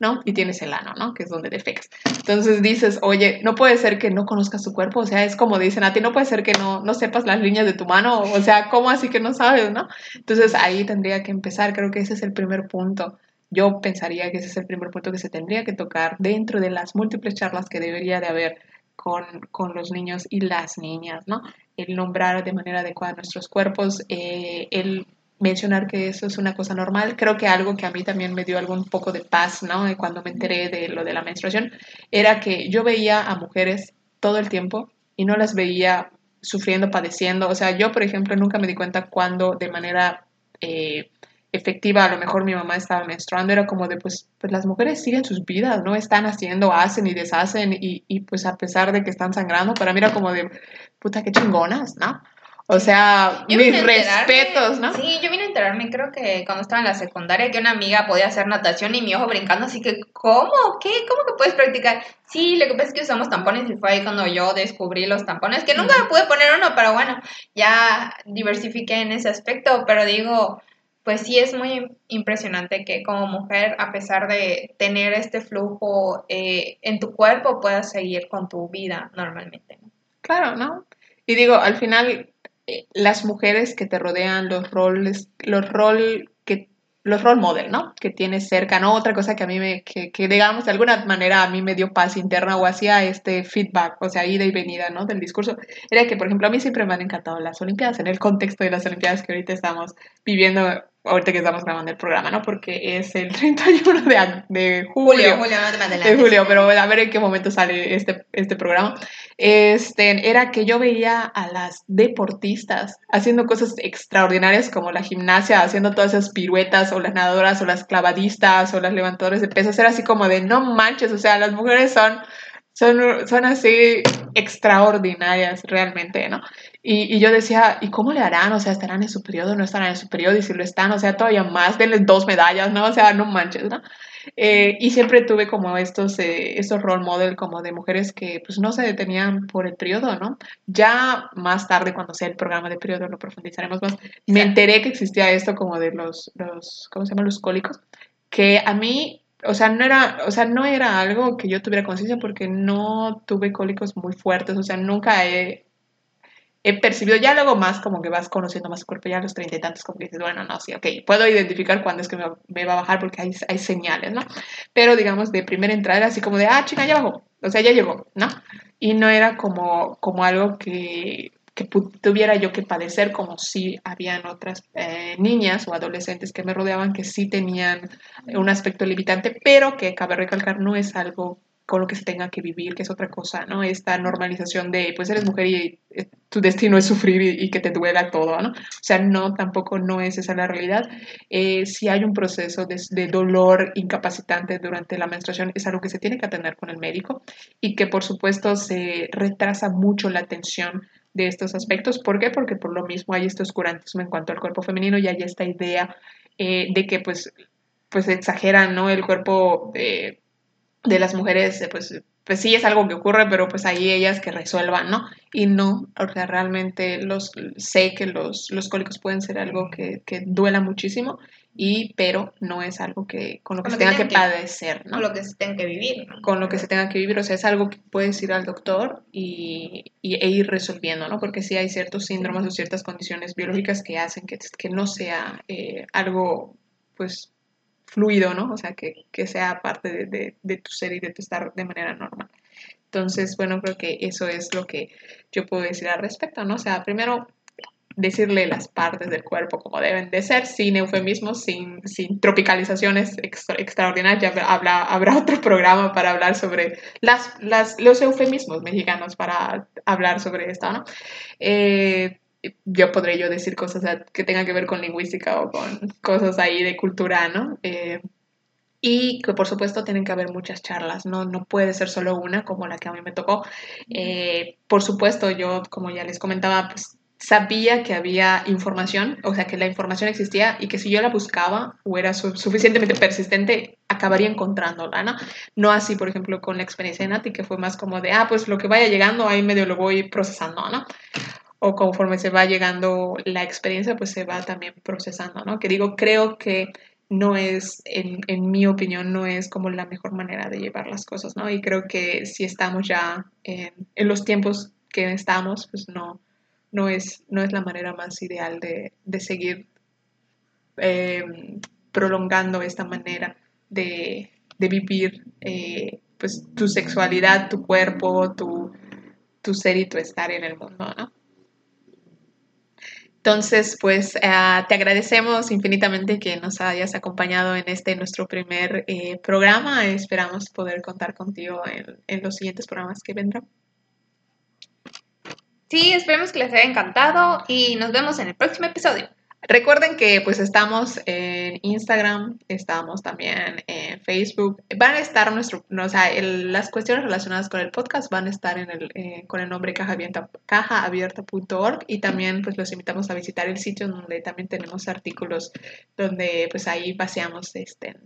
¿no? Y tienes el ano, ¿no? Que es donde defecas. Entonces dices, oye, no puede ser que no conozcas tu cuerpo, o sea, es como dicen a ti, no puede ser que no, no sepas las líneas de tu mano, o sea, ¿cómo así que no sabes, no? Entonces ahí tendría que empezar, creo que ese es el primer punto. Yo pensaría que ese es el primer punto que se tendría que tocar dentro de las múltiples charlas que debería de haber con, con los niños y las niñas, ¿no? El nombrar de manera adecuada nuestros cuerpos, eh, el mencionar que eso es una cosa normal. Creo que algo que a mí también me dio algún poco de paz, ¿no? Cuando me enteré de lo de la menstruación, era que yo veía a mujeres todo el tiempo y no las veía sufriendo, padeciendo. O sea, yo, por ejemplo, nunca me di cuenta cuando de manera eh, efectiva a lo mejor mi mamá estaba menstruando. Era como de, pues, pues las mujeres siguen sus vidas, ¿no? Están haciendo, hacen y deshacen y, y pues a pesar de que están sangrando, para mí era como de, puta, qué chingonas, ¿no? O sea, yo mis respetos, ¿no? Sí, yo vine a enterarme, creo que cuando estaba en la secundaria, que una amiga podía hacer natación y mi ojo brincando, así que, ¿cómo? ¿Qué? ¿Cómo que puedes practicar? Sí, lo que pasa es que usamos tampones y fue ahí cuando yo descubrí los tampones, que nunca me pude poner uno, pero bueno, ya diversifiqué en ese aspecto, pero digo, pues sí es muy impresionante que como mujer, a pesar de tener este flujo eh, en tu cuerpo, puedas seguir con tu vida normalmente. ¿no? Claro, ¿no? Y digo, al final las mujeres que te rodean, los roles, los rol que los role model, ¿no? Que tienes cerca, ¿no? Otra cosa que a mí me, que, que, digamos de alguna manera a mí me dio paz interna o hacía este feedback, o sea, ida y venida, ¿no? Del discurso, era que, por ejemplo, a mí siempre me han encantado las Olimpiadas, en el contexto de las Olimpiadas que ahorita estamos viviendo, ahorita que estamos grabando el programa, ¿no? Porque es el <laughs> 31 de, de julio. Julio, julio, no te De julio, pero a ver en qué momento sale este, este programa. Este, era que yo veía a las deportistas haciendo cosas extraordinarias como la gimnasia, haciendo todas esas piruetas, o las nadadoras, o las clavadistas, o las levantadoras de pesas. Era así como de, no manches, o sea, las mujeres son son, son así extraordinarias realmente, ¿no? Y, y, yo decía, ¿y cómo le harán? O sea, ¿estarán en su periodo? ¿No estarán en su periodo? Y si lo están, o sea, todavía más, denle dos medallas, ¿no? O sea, no manches, ¿no? Eh, y siempre tuve como estos, eh, estos role model como de mujeres que pues no se detenían por el periodo, ¿no? Ya más tarde, cuando sea el programa de periodo, lo profundizaremos más, me enteré que existía esto como de los, los ¿cómo se llama? Los cólicos que a mí, o sea, no era, o sea, no era algo que yo tuviera conciencia porque no tuve cólicos muy fuertes, o sea, nunca he, he percibido ya luego más como que vas conociendo más tu cuerpo, ya los treinta y tantos, como que dices, bueno, no, sí, ok, puedo identificar cuándo es que me, me, va a bajar porque hay, hay señales, ¿no? Pero digamos, de primera entrada era así como de, ah, chica, ya bajó, o sea, ya llegó, ¿no? Y no era como, como algo que, que tuviera yo que padecer como si habían otras eh, niñas o adolescentes que me rodeaban que sí tenían un aspecto limitante, pero que cabe recalcar no es algo con lo que se tenga que vivir, que es otra cosa, ¿no? Esta normalización de, pues eres mujer y eh, tu destino es sufrir y, que te duela todo, ¿no? O sea, no, tampoco no es esa la realidad. Eh, si hay un proceso de, de, dolor incapacitante durante la menstruación, es algo que se tiene que atender con el médico y que, por supuesto, se retrasa mucho la atención de estos aspectos. ¿Por qué? Porque por lo mismo hay este oscurantismo en cuanto al cuerpo femenino y hay esta idea eh, de que, pues, pues exageran, ¿no? El cuerpo de de las mujeres, eh, pues, pues sí es algo que ocurre, pero pues ahí ellas que resuelvan, ¿no? Y no, o sea, realmente los, sé que los, los cólicos pueden ser algo que, que duela muchísimo, y, pero no es algo que, con lo que se tenga que, padecer, ¿no? Con lo que se tenga que vivir. Con lo que se tenga que vivir, o sea, es algo que puedes ir al doctor y, y e ir resolviendo, ¿no? Porque sí hay ciertos síndromes o ciertas condiciones biológicas que hacen que, que no sea eh, algo, pues, fluido, ¿no? O sea, que, que sea parte de, de, tu ser y de tu estar de manera normal. Entonces, bueno, creo que eso es lo que yo puedo decir al respecto, ¿no? O sea, primero decirle las partes del cuerpo como deben de ser, sin eufemismos, sin, sin tropicalizaciones extraordinarias. Ya habrá, habrá otro programa para hablar sobre las, las, los eufemismos mexicanos, para hablar sobre esto, ¿no? Eh, yo podré yo decir cosas que tengan que ver con lingüística o con cosas ahí de cultura, ¿no? Eh, y que por supuesto tienen que haber muchas charlas, ¿no? No puede ser solo una como la que a mí me tocó. Eh, por supuesto, yo, como ya les comentaba, pues sabía que había información, o sea, que la información existía y que si yo la buscaba o era suficientemente persistente, acabaría encontrándola, ¿no? No así, por ejemplo, con la experiencia de Nati, que fue más como de, ah, pues lo que vaya llegando, ahí medio lo voy procesando, ¿no? O conforme se va llegando la experiencia, pues se va también procesando, ¿no? Que digo, creo que no es, en, mi opinión, no es como la mejor manera de llevar las cosas, ¿no? Y creo que si estamos ya en, los tiempos que estamos, pues no, no, es, no es la manera más ideal de, seguir eh, prolongando esta manera de, de vivir eh, pues tu sexualidad, tu cuerpo, tu, tu ser y tu estar en el mundo, ¿no? Entonces, pues eh, te agradecemos infinitamente que nos hayas acompañado en este nuestro primer eh, programa. Esperamos poder contar contigo en, en los siguientes programas que vendrán. Sí, esperemos que les haya encantado y nos vemos en el próximo episodio. Recuerden que pues estamos en Instagram, estamos también en Facebook. Van a estar nuestro, o sea, las cuestiones relacionadas con el podcast van a estar en el, eh, con el nombre cajaabierta.org y también pues los invitamos a visitar el sitio donde también tenemos artículos donde pues ahí paseamos este,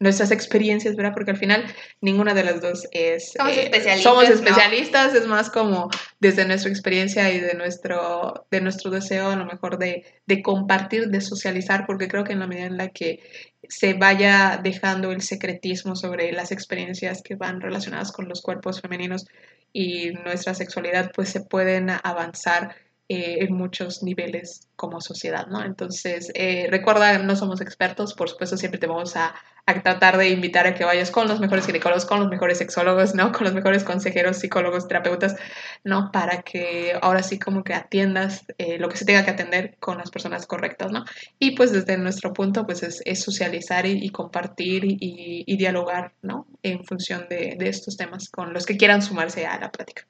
nuestras experiencias, ¿verdad? Porque al final ninguna de las dos es... Somos eh, especialistas. Somos especialistas, es más como desde nuestra experiencia y de nuestro, de nuestro deseo a lo mejor de, de compartir, de socializar, porque creo que en la medida en la que se vaya dejando el secretismo sobre las experiencias que van relacionadas con los cuerpos femeninos y nuestra sexualidad, pues se pueden avanzar eh, en muchos niveles como sociedad, ¿no? Entonces, eh, recuerda, no somos expertos, por supuesto, siempre te vamos a, a, tratar de invitar a que vayas con los mejores ginecólogos, con los mejores sexólogos, ¿no? Con los mejores consejeros, psicólogos, terapeutas, ¿no? Para que ahora sí como que atiendas eh, lo que se tenga que atender con las personas correctas, ¿no? Y pues desde nuestro punto, pues es, socializar y, y compartir y, y, dialogar, ¿no? En función de, de estos temas con los que quieran sumarse a la plática.